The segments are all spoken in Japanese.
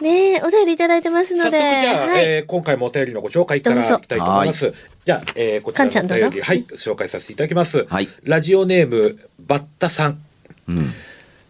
ねえ、お便りいただいてます早速ので、じゃあ、はい。えー今回もお便りのご紹介からいきたいと思います。じゃあ、えーこちらのお便り、はい、紹介させていただきます。はいラジオネーム、バッタさん。うん。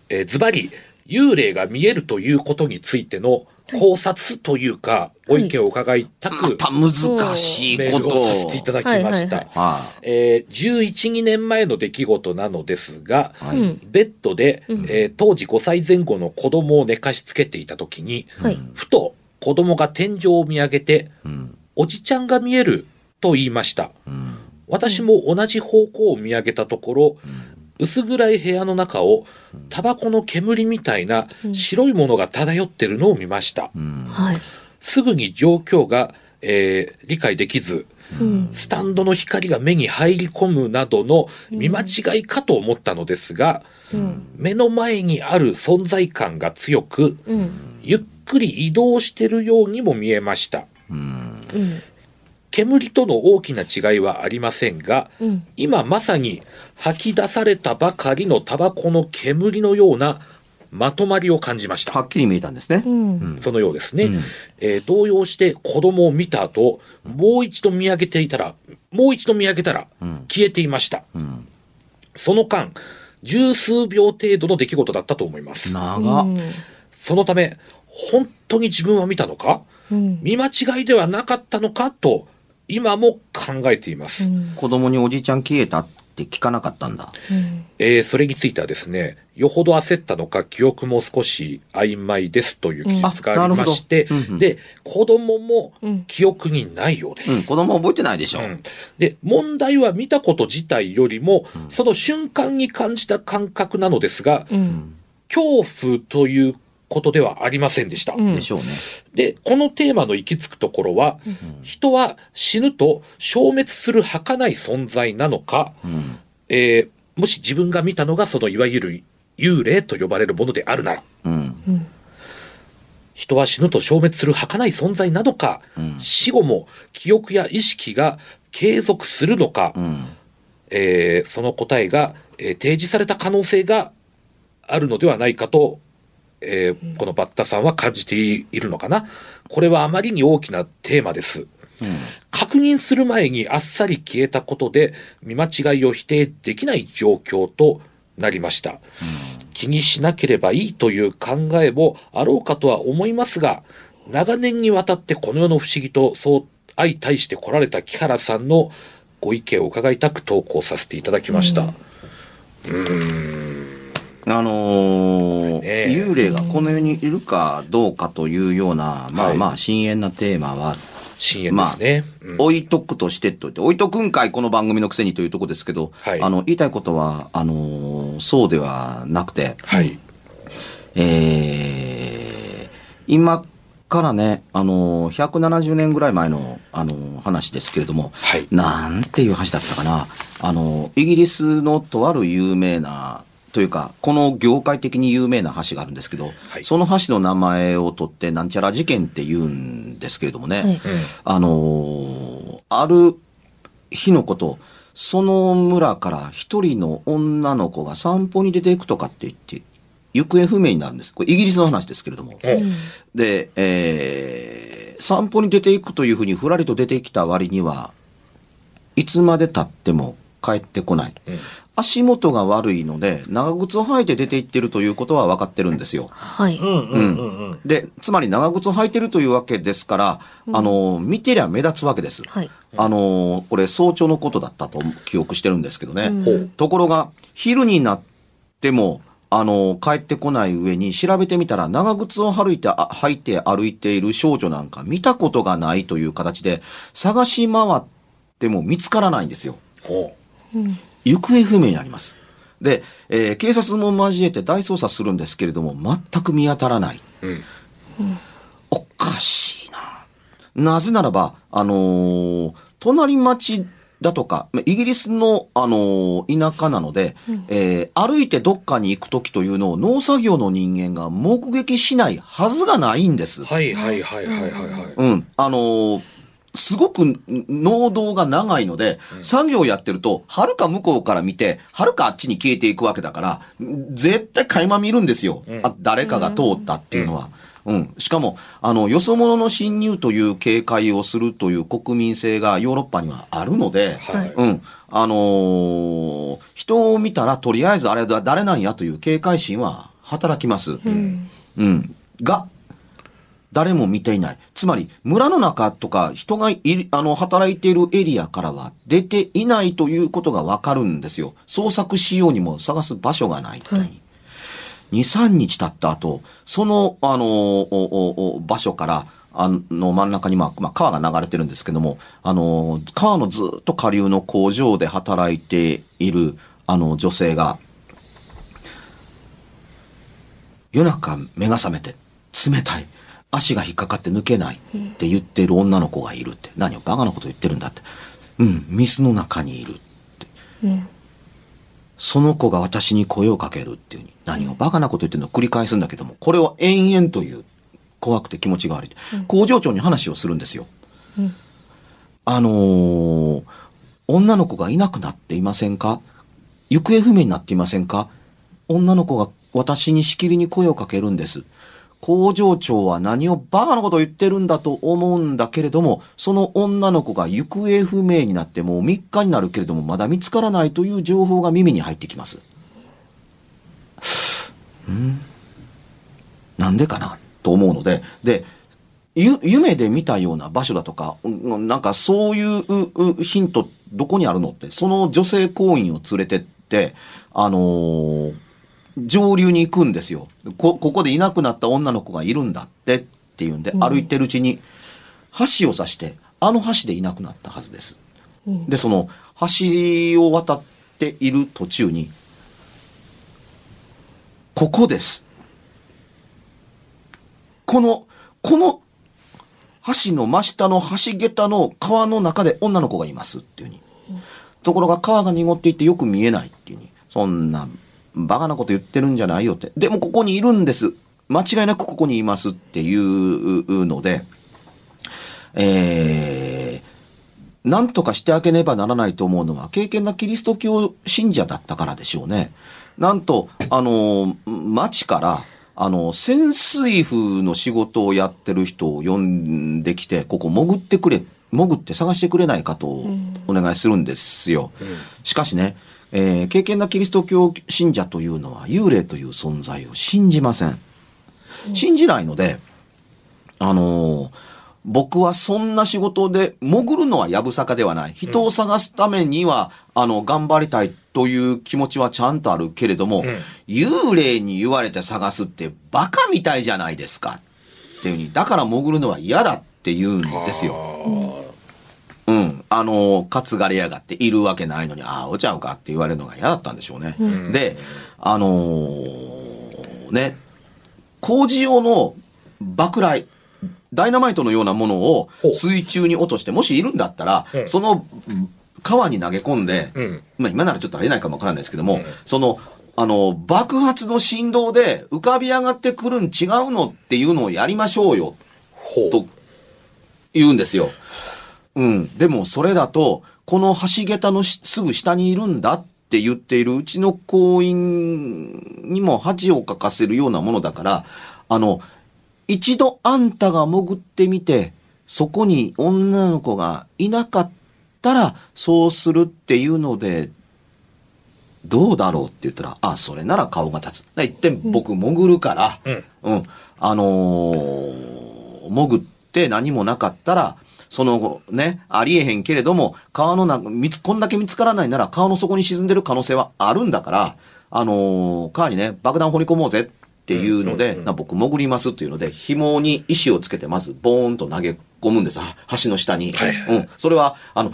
えーズバリ、幽霊が見えるということについての考察というか、ご意見を伺いたく、また難しいことを。をさせていただきました。はいはいはいはえー11、2年前の出来事なのですが、い。はい。うんベッドで、えー当時5歳前後の子供を寝かしつけていた時に、はい。ふと子供が天井を見上げて、うん。おじちゃんが見えると言いました。うん。私も同じ方向を見上げたところ、薄暗い部屋の中をタバコの煙みたいな白いものが漂ってるのを見ました。うん。はい。すぐに状況が、えー理解できず、うん。スタンドの光が目に入り込むなどの見間違いかと思ったのですが、うん。目の前にある存在感が強く、うん。ゆっくり移動してるようにも見えました。うん。うん。煙との大きな違いはありませんが、うん。今まさに吐き出されたばかりのタバコの煙のようなまとまりを感じました。はっきり見えたんですね。うん。そのようですね。うんえー動揺して子供を見た後、もう一度見上げていたら、もう一度見上げたらん消えていました。うん。その間、十数秒程度の出来事だったと思います。長っ。そのため、本当に自分は見たのか？うん。見間違いではなかったのか？と、今も考えています。子供におじちゃん消えたって聞かなかったんだ。うん。えーそれについてはですね、よほど焦ったのか記憶も少し曖昧ですという記述がありまして、うんうんうんで、子供もうん記憶にないようです。うん。子供覚えてないでしょ。うんで、問題は見たこと自体よりも、その瞬間に感じた感覚なのですが、うん。恐怖ということではありませんでした。うんでしょうね。で、このテーマの行き着くところは、人は死ぬと消滅する儚い存在なのか、うん。えーもし自分が見たのがそのいわゆる幽霊と呼ばれるものであるなら、うん。人は死ぬと消滅する儚い存在なのか、うん死後も記憶や意識が継続するのか、うん。えーその答えが、えー提示された可能性があるのではないかと、えーこのバッタさんは感じているのかな？これはあまりに大きなテーマです。確認する前にあっさり消えたことで見間違いを否定できない状況となりました。気にしなければいいという考えもあろうかとは思いますが、長年にわたってこの世の不思議とそう相対して来られた木原さんのご意見を伺いたく投稿させていただきました。あのー幽霊がこの世にいるかどうかというような、まはい。あまあ、深淵なテーマは、深淵ですね。うん。置いとくとしてといて、置いとくんかい、この番組のくせにというところですけど、はい。あの、言いたいことは、あのーそうではなくて、はい。えー今からね、あのー170年ぐらい前の、あのー話ですけれども、はい。なんていう話だったかな、あのーイギリスのとある有名なというか、この業界的に有名な橋があるんですけど、はい。その橋の名前を取ってなんちゃら事件って言うんですけれどもね、はいあのーある日のこと、その村から一人の女の子が散歩に出ていくとかって言って、行方不明になるんです。これイギリスの話ですけれども。おで、えー、散歩に出ていくというふうにふらりと出てきた割には、いつまで経っても帰ってこない。足元が悪いので、長靴を履いて出て行ってるということは分かってるんですよ。はい。うんうんうんうん。で、つまり長靴を履いてるというわけですから、あの、見てりゃ目立つわけです。はい。あの、これ早朝のことだったと記憶してるんですけどね。ほう。ところが、昼になっても、あの、帰ってこない上に調べてみたら、長靴を歩いて、あ履いて歩いている少女なんか見たことがないという形で、探し回っても見つからないんですよ。ほ行方不明になります。で、えー警察も交えて大捜査するんですけれども、全く見当たらない。う。うん。おかしいな。なぜならば、あのー隣町だとか、まイギリスの、あのー田舎なので、えー歩いてどっかに行くときというのを農作業の人間が目撃しないはずがないんです。はいはいはいはいはいはい。うん。あのーすごく農道が長いので、作業やってると、はるか向こうから見て、はるかあっちに消えていくわけだから、絶対垣間見るんですよ。あ誰かが通ったっていうのは。うん。しかも、あの、よそ者の侵入という警戒をするという国民性がヨーロッパにはあるので、はいうん。あのー人を見たらとりあえずあれだ、誰なんやという警戒心は働きます。うん。うん。が、誰も見ていない。つまり、村の中とか人がいる、あの、働いているエリアからは出ていないということがわかるんですよ。捜索しようにも探す場所がないという。はい2、3日経った後、その、あの、おおお場所から、あの、真ん中に、まあ、まあ、川が流れてるんですけども、あの、川のずっと下流の工場で働いている、あの、女性が、夜中目が覚めて冷たい足が引っかかって抜けないって言っている女の子がいるって。何をバカなこと言ってるんだって。うん水の中にいるって。うん。その子が私に声をかけるっていうに。何をバカなこと言ってるのを繰り返すんだけどもこれを延々という怖くて気持ちが悪い工場長に話をするんですよ。うん。あのー女の子がいなくなっていませんか？行方不明になっていませんか？女の子が私にしきりに声をかけるんです。工場長は何をバカなことを言ってるんだと思うんだけれども、その女の子が行方不明になってもう3日になるけれども、まだ見つからないという情報が耳に入ってきます。ん？なんでかなと思うので、で、ゆ夢で見たような場所だとか、なんかそういうううヒントどこにあるのって、その女性行員を連れてって、あのー上流に行くんですよ。こ、ここでいなくなった女の子がいるんだってっていうんで、歩いてるうちに、橋を刺して、あの橋でいなくなったはずです。で、その、橋を渡っている途中に、ここです。この、この橋の真下の橋桁の川の中で女の子がいますっていうに。ところが川が濁っていてよく見えないっていうに。そんなバカなこと言ってるんじゃないよって。でもここにいるんです。間違いなくここにいますっていうので、えー、なんとかしてあげねばならないと思うのは、経験なキリスト教信者だったからでしょうね。なんと、あの、町から、あの、潜水風の仕事をやってる人を呼んできて、ここ潜ってくれ、潜って探してくれないかとお願いするんですよ。しかしね、えー経験なキリスト教信者というのは幽霊という存在を信じません。信じないので、あのー僕はそんな仕事で潜るのはやぶさかではない。人を探すためには、あの、頑張りたいという気持ちはちゃんとあるけれども、幽霊に言われて探すってバカみたいじゃないですか。っていうふうに、だから潜るのは嫌だって言うんですよ。うん。あの、担がれやがっているわけないのに、ああ、おちゃうかって言われるのが嫌だったんでしょうね。で、あのーね、工事用の爆雷、ダイナマイトのようなものを水中に落として、もしいるんだったら、うんその川に投げ込んで、うんまあ今ならちょっとありえないかもわからないですけども、その、あの、爆発の振動で浮かび上がってくるん違うのっていうのをやりましょうよ。と言うんですよ。うん。でもそれだと、この橋桁のしすぐ下にいるんだって言っているうちの行員にも恥をかかせるようなものだから、あの、一度あんたが潜ってみて、そこに女の子がいなかったら、そうするっていうので、どうだろうって言ったら、あ、それなら顔が立つ。一点僕潜るから、うん。うん。あのー潜って何もなかったら、その後ね、ありえへんけれども、川の中、見つ、こんだけ見つからないなら川の底に沈んでる可能性はあるんだから、あのー川にね、爆弾掘り込もうぜっていうので、な僕潜りますっていうので、紐に石をつけてまずボーンと投げ込むんです。は橋の下に。はいはいうん。それは、あの、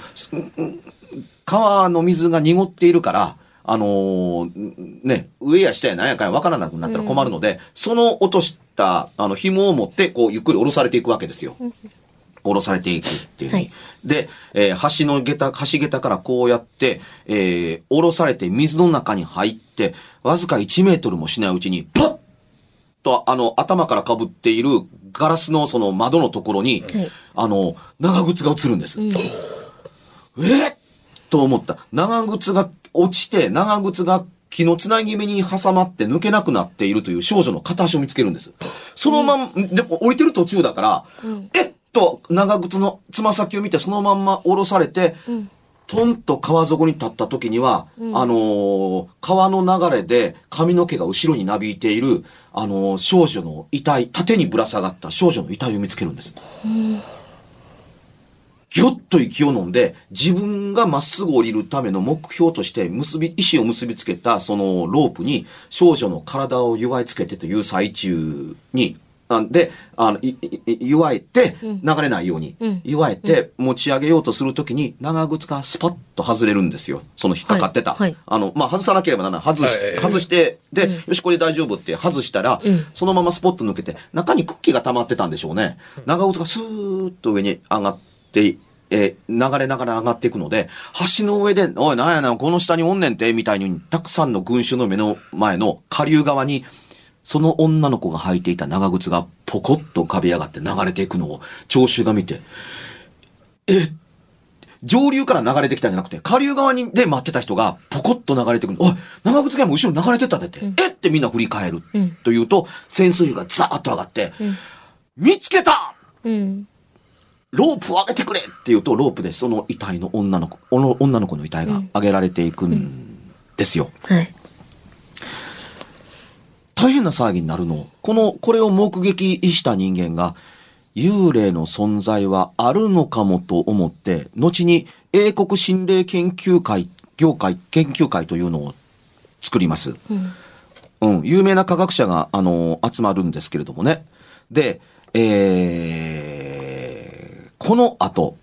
川の水が濁っているから、あのーね、上や下や何やかんや分からなくなったら困るので、その落とした、あの、紐を持って、こう、ゆっくり下ろされていくわけですよ。下ろされていくっていう、はいで、えー橋の下駄、橋下駄からこうやって、えー下ろされて水の中に入って、わずか1メートルもしないうちに、パッと、あの、頭から被っているガラスのその窓のところに、はいあの、長靴が映るんです。うん。えっと思った。長靴が落ちて、長靴が木のつなぎ目に挟まって抜けなくなっているという少女の片足を見つけるんです。そのまん、でも降りてる途中だから、えっと、長靴のつま先を見てそのまんま下ろされて、トンと川底に立った時には、あのー川の流れで髪の毛が後ろになびいている、あのー少女の遺体、縦にぶら下がった少女の遺体を見つけるんです。ぎょっと息を飲んで、自分がまっすぐ降りるための目標として結び、石を結びつけたそのロープに少女の体を祝いつけてという最中に、あで、あの、い、い、い祝えて、流れないように、うん祝えて持ち上げようとするときに、長靴がスパッと外れるんですよ。その引っかかってた。はいはいあの、まあ、外さなければならない。外し、はい外して、で、よし、これで大丈夫って外したら、うんそのままスポッと抜けて、中にクッキーが溜まってたんでしょうね。長靴がスーッと上に上がって、えー流れながら上がっていくので、橋の上で、おい、なんやな、この下におんねんて、みたいに、たくさんの群衆の目の前の下流側に、その女の子が履いていた長靴がポコッと浮かび上がって流れていくのを、聴衆が見て、え上流から流れてきたんじゃなくて、下流側にで待ってた人がポコッと流れてくる。おい、長靴がもう後ろに流れてったでって。えってみんな振り返る。うんというと、潜水がザーッと上がって、ん見つけたうん。ロープを上げてくれって言うと、ロープでその遺体の女の子、おの女の子の遺体が上げられていくんですよ。はい。大変な騒ぎになるの。この、これを目撃した人間が、幽霊の存在はあるのかもと思って、後に英国心霊研究会、業界、研究会というのを作ります。うん。うん、有名な科学者が、あの集まるんですけれどもね。で、えー、この後、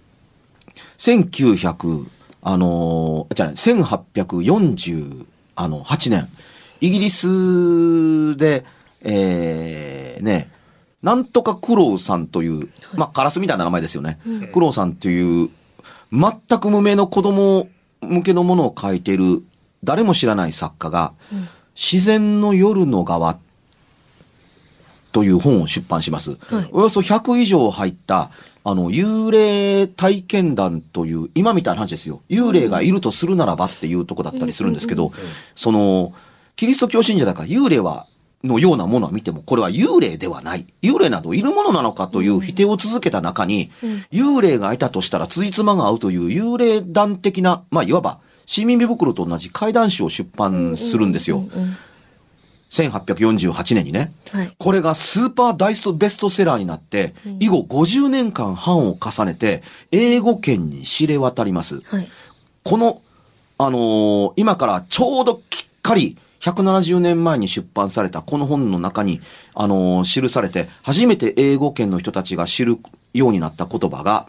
1900、あのじゃ1848あの、8年、イギリスで、えー、ね、なんとかクロウさんという、まあ、カラスみたいな名前ですよね。クロウさんという、全く無名の子供向けのものを書いている、誰も知らない作家が、自然の夜の側という本を出版します。はい。およそ100以上入った、あの、幽霊体験談という、今みたいな話ですよ。幽霊がいるとするならばっていうとこだったりするんですけど、その、キリスト教信者だから幽霊は、のようなものは見ても、これは幽霊ではない。幽霊などいるものなのかという否定を続けた中に、幽霊がいたとしたら、ついつまが合うという幽霊団的な、まあ、いわば、市民美袋と同じ怪談誌を出版するんですよ。うん。1848年にね。はい。これがスーパー大ストベストセラーになって、以後50年間版を重ねて、英語圏に知れ渡ります。はい。この、あのー今からちょうどきっかり、170年前に出版されたこの本の中に、あのー記されて、初めて英語圏の人たちが知るようになった言葉が、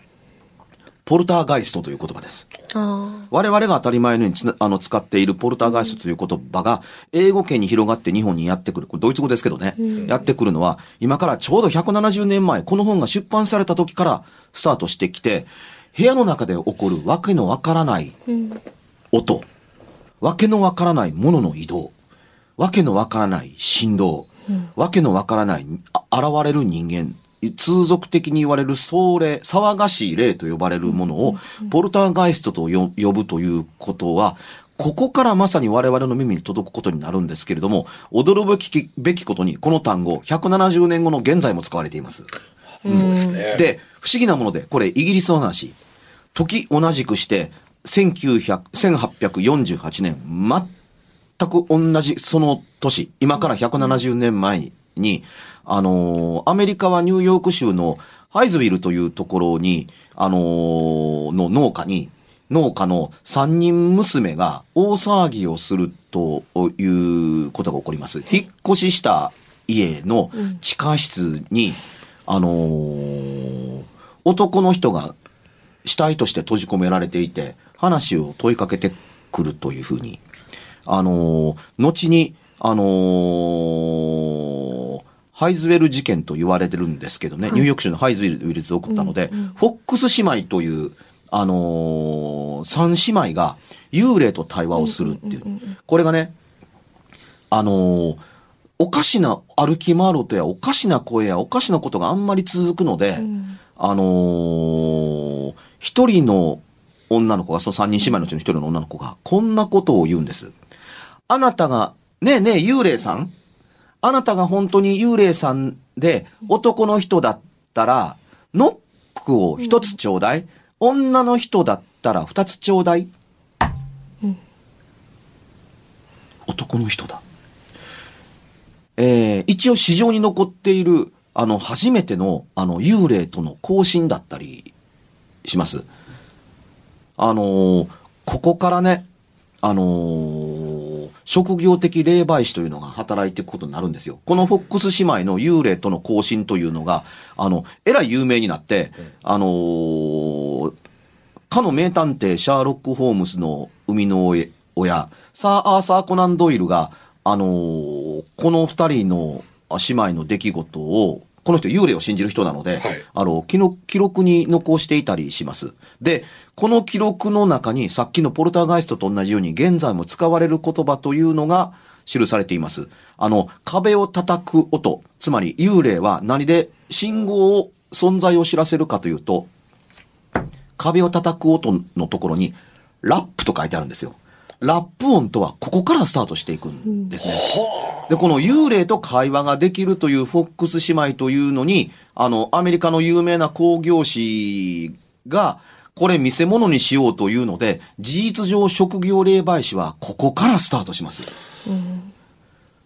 ポルターガイストという言葉です。あ我々が当たり前のようにあの使っているポルターガイストという言葉が、英語圏に広がって日本にやってくる。これドイツ語ですけどね。やってくるのは、今からちょうど170年前、この本が出版された時からスタートしてきて、部屋の中で起こるわけのわからないあ。うん。音、わけのわからないものの移動、わけのわからない振動、わけのわからないあ現れる人間、通俗的に言われる壮霊、騒がしい霊と呼ばれるものを、ポルターガイストとよ呼ぶということは、ここからまさに我々の耳に届くことになるんですけれども、驚くべきべきことに、この単語、170年後の現在も使われています。そうですね。で、不思議なもので、これイギリスの話。時同じくして、1900 1848年、全全く同じその年、今から170年前に、あのーアメリカはニューヨーク州のハイズビルというところに、あのーの農家に、農家の三人娘が大騒ぎをするということが起こります。引っ越しした家の地下室に、あのー男の人が死体として閉じ込められていて、話を問いかけてくるというふうに、あのー後に、あのーハイズウェル事件と言われてるんですけどね、ニューヨーク州のハイズウェルで起こったので、フォックス姉妹という、あのー三姉妹が幽霊と対話をするっていう。これがね、あのーおかしな歩き回る音やおかしな声やおかしなことがあんまり続くので、あのー一人の女の子が、その三人姉妹のうちの一人の女の子が、こんなことを言うんです。あなたが、ねえねえ、幽霊さん？あなたが本当に幽霊さんで男の人だったら、ノックを一つちょうだい？女の人だったら二つちょうだい？男の人だ。えー一応市場に残っている、あの、初めての、あの、幽霊との交信だったりします。あのーここからね、あのー職業的霊媒師というのが働いていくことになるんですよ。このフォックス姉妹の幽霊との交信というのが、あの、えらい有名になって、あのーかの名探偵シャーロック・ホームズの生みの親、サー・アーサー・コナン・ドイルが、あのーこの二人のあ姉妹の出来事を、この人幽霊を信じる人なので、はいあの、記録記録に残していたりします。で、この記録の中にさっきのポルターガイストと同じように現在も使われる言葉というのが記されています。あの、壁を叩く音、つまり幽霊は何で信号を、存在を知らせるかというと、壁を叩く音のところに、ラップと書いてあるんですよ。ラップ音とはここからスタートしていくんですね。で、この幽霊と会話ができるというフォックス姉妹というのに、あの、アメリカの有名な工業士が、これ見せ物にしようというので、事実上職業霊媒師はここからスタートします。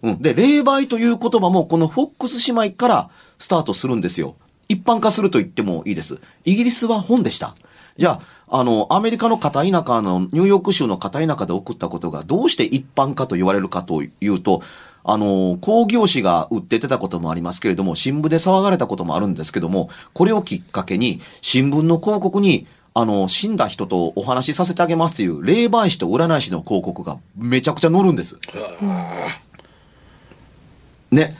うん。で、霊媒という言葉もこのフォックス姉妹からスタートするんですよ。一般化すると言ってもいいです。イギリスは本でした。じゃあ、あの、アメリカの片田舎の、ニューヨーク州の片田舎で送ったことがどうして一般化と言われるかというと、あの、工業紙が売って出たこともありますけれども、新聞で騒がれたこともあるんですけども、これをきっかけに、新聞の広告に、あの、死んだ人とお話しさせてあげますという、霊媒師と占い師の広告がめちゃくちゃ載るんです。ね。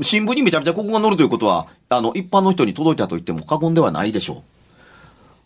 新聞にめちゃめちゃ広告が載るということは、あの、一般の人に届いたと言っても過言ではないでしょう。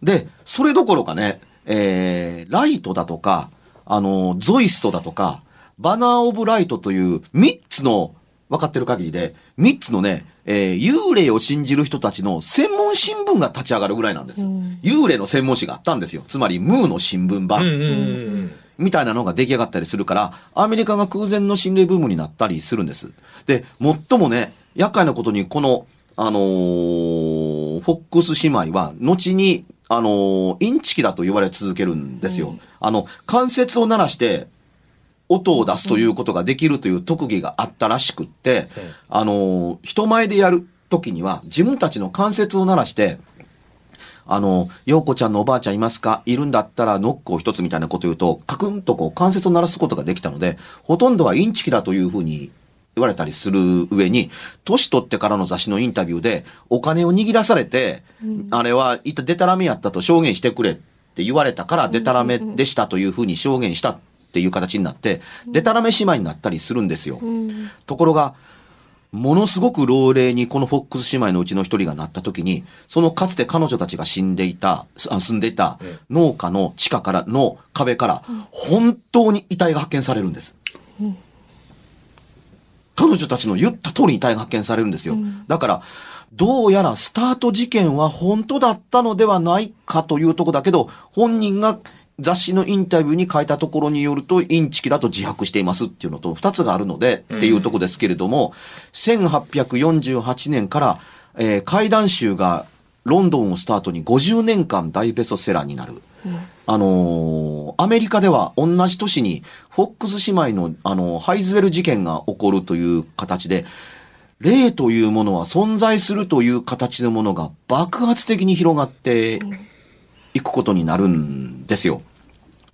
で、それどころかね、えー、ライトだとか、あの、ゾイストだとか、バナーオブライトという3つの、分かってる限りで、3つのね、えー幽霊を信じる人たちの専門新聞が立ち上がるぐらいなんです。幽霊の専門誌があったんですよ。つまり、ムーの新聞版。うんうんうん。みたいなのが出来上がったりするから、アメリカが空前の心霊ブームになったりするんです。で、最もね、厄介なことに、この、あのーフォックス姉妹は、後に、あのーインチキだと言われ続けるんですよ。あの、関節を鳴らして、音を出すということができるという特技があったらしくって、あのー人前でやる時には、自分たちの関節を鳴らして、あの、陽子ちゃんのおばあちゃんいますか？いるんだったらノックを一つみたいなこと言うと、カクンとこう関節を鳴らすことができたので、ほとんどはインチキだというふうに言われたりする上に、年取ってからの雑誌のインタビューで、お金を握らされて、あれは一体デタラメやったと証言してくれって言われたから、デタラメでしたというふうに証言したっていう形になって、デタラメ姉妹になったりするんですよ。ところが、ものすごく老齢にこのフォックス姉妹のうちの一人がなった時に、そのかつて彼女たちが死んでいた、住んでいた農家の地下からの壁から、本当に遺体が発見されるんです。彼女たちの言った通りに遺体が発見されるんですよ。だから、どうやらスタート事件は本当だったのではないかというとこだけど、本人が雑誌のインタビューに書いたところによると、インチキだと自白していますっていうのと、二つがあるので、っていうとこですけれども、1848年から、えー怪談集がロンドンをスタートに50年間大ベストセラーになる。あのーアメリカでは同じ年に、フォックス姉妹の、あのーハイズウェル事件が起こるという形で、霊というものは存在するという形のものが爆発的に広がっていくことになるんですよ。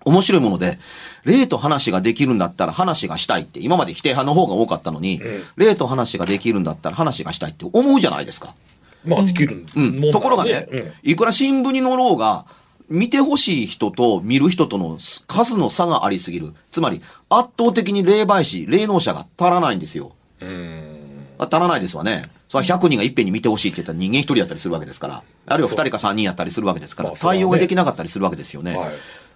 面白いもので、霊と話ができるんだったら話がしたいって、今まで否定派の方が多かったのに、霊と話ができるんだったら話がしたいって思うじゃないですか。まあ、できるうん。ところがね、うんいくら新聞に載ろうが、見てほしい人と見る人との数の差がありすぎる。つまり、圧倒的に霊媒師、霊能者が足らないんですよ。あ足らないですわね。それは100人がいっぺんに見てほしいって言ったら人間1人やったりするわけですから。あるいは2人か3人やったりするわけですから、対応ができなかったりするわけですよね。はい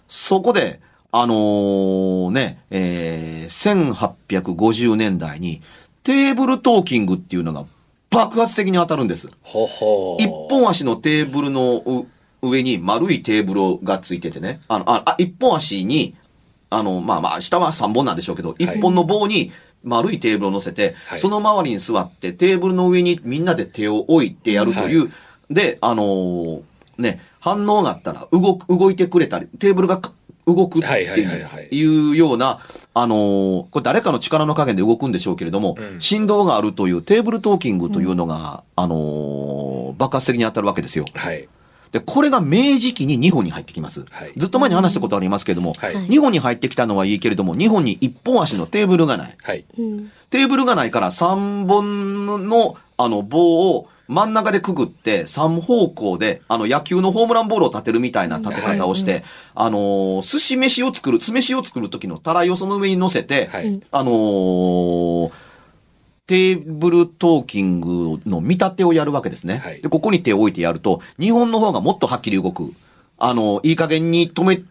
そこで、あのーね、えー、1850年代にテーブルトーキングっていうのが爆発的に当たるんです。ほほ一本足のテーブルのう上に丸いテーブルがついててね。あの、あ、あ一本足に、あの、まあまあ、下は三本なんでしょうけど、一本の棒に丸いテーブルを乗せて、はいその周りに座って、テーブルの上にみんなで手を置いてやるという、で、あのーね、反応があったら動く、動いてくれたり、テーブルがか動くってはいはいはいはいいうような、あのーこれ誰かの力の加減で動くんでしょうけれども、振動があるというテーブルトーキングというのが、あのー爆発的に当たるわけですよ。はい。で、これが明治期に日本に入ってきます。はいずっと前に話したことありますけれども、はい日本に入ってきたのはいいけれども、日本に一本足のテーブルがない。はい。うん。テーブルがないから3本のあの棒を真ん中でくぐって3方向であの野球のホームランボールを立てるみたいな立て方をして、あのー寿司飯を作る、酢飯を作る時のたらいをその上に乗せて、はいあのーテーブルトーキングの見立てをやるわけですね。はいで、ここに手を置いてやると、日本の方がもっとはっきり動く。あの、いい加減に止め、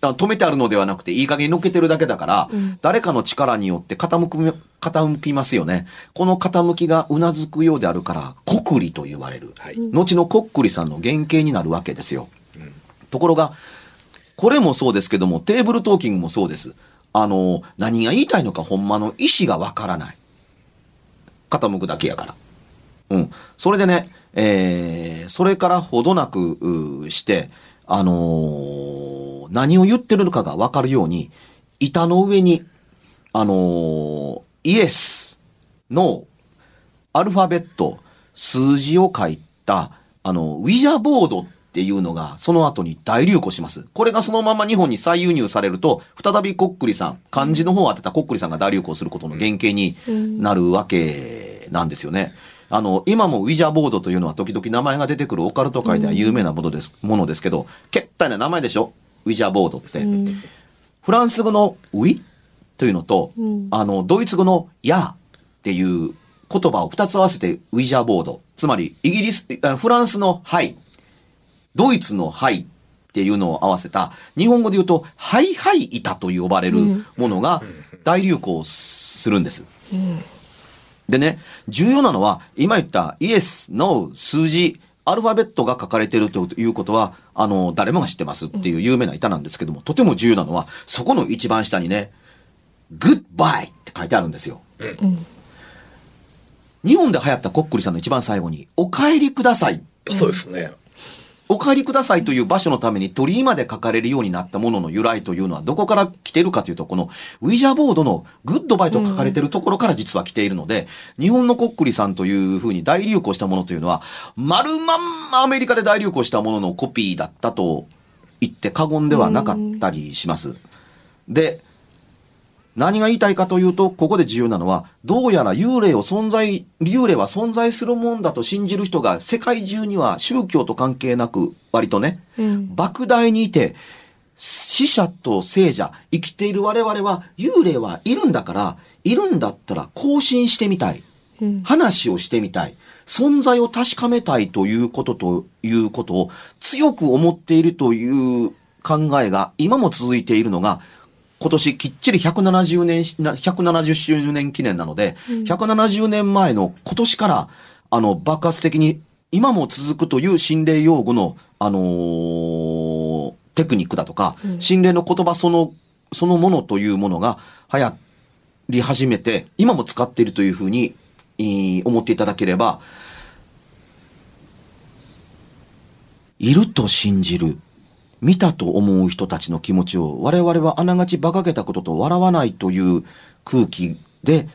あ止めてあるのではなくて、いい加減に乗っけてるだけだから、誰かの力によって傾く、傾きますよね。この傾きがうなずくようであるから、コクリと言われる。はい後のコックリさんの原型になるわけですよ。ところが、これもそうですけども、テーブルトーキングもそうです。あの、何が言いたいのかほんまの意思がわからない。傾くだけやから。うん。それでね、えー、それからほどなくして、あのー何を言ってるのかがわかるように、板の上に、あのーイエスのアルファベット、数字を書いた、あの、ウィジャーボードっていうのが、その後に大流行します。これがそのまま日本に再輸入されると、再びコックリさん、漢字の方を当てたコックリさんが大流行することの原型になるわけなんですよね。あの、今もウィジャーボードというのは時々名前が出てくるオカルト界では有名なものです、ものですけど、けったいな名前でしょ？ウィジャーボードって。フランス語のウィというのと、あの、ドイツ語のヤーっていう言葉を二つ合わせてウィジャーボード。つまり、イギリス、あフランスのハイ、ドイツのハイっていうのを合わせた、日本語で言うと、ハイハイ板と呼ばれるものが大流行するんです。でね、重要なのは、今言ったイエス、ノー、数字、アルファベットが書かれているということは、あの、誰もが知ってますっていう有名な板なんですけども、とても重要なのは、そこの一番下にね、グッバイって書いてあるんですよ。日本で流行ったコックリさんの一番最後に、お帰りください。そうですね。お帰りくださいという場所のために鳥居まで書かれるようになったものの由来というのはどこから来てるかというと、このウィジャーボードのグッドバイと書かれてるところから実は来ているので、日本のコックリさんというふうに大流行したものというのは、丸まんまアメリカで大流行したもののコピーだったと言って過言ではなかったりします。で、何が言いたいかというと、ここで重要なのは、どうやら幽霊を存在、幽霊は存在するもんだと信じる人が世界中には宗教と関係なく、割とね、莫大にいて、死者と生者、生きている我々は幽霊はいるんだから、いるんだったら更新してみたい。話をしてみたい。存在を確かめたいということということを強く思っているという考えが今も続いているのが、今年きっちり170年し、な170周年記念なので、170年前の今年から、あの、爆発的に今も続くという心霊用語の、あのーテクニックだとか、心霊の言葉その、そのものというものが流行り始めて、今も使っているというふうに、えー思っていただければ、いると信じる。見たと思う人たちの気持ちを我々はあながち馬鹿げたことと笑わないという空気で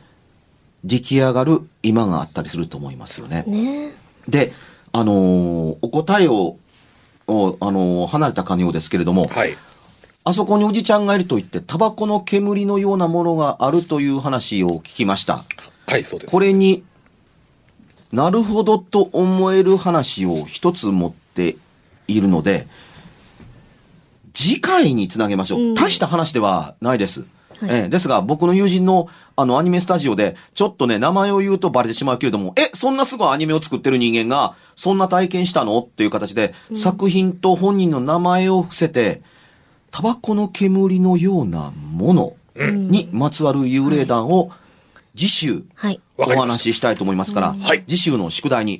出来上がる今があったりすると思いますよね。ねで、あのーお答えを、をあのー離れたかのようですけれども、はい。あそこにおじちゃんがいると言って、タバコの煙のようなものがあるという話を聞きました。はい、そうです。これになるほどと思える話を一つ持っているので、次回につなげましょう。うん大した話ではないです。はいええですが、僕の友人のあのアニメスタジオで、ちょっとね、名前を言うとバレてしまうけれども、え、そんなすごいアニメを作ってる人間が、そんな体験したの？っていう形で、作品と本人の名前を伏せて、タバコの煙のようなものにまつわる幽霊談を次週、はい。お話ししたいと思いますから、はい次週の宿題に。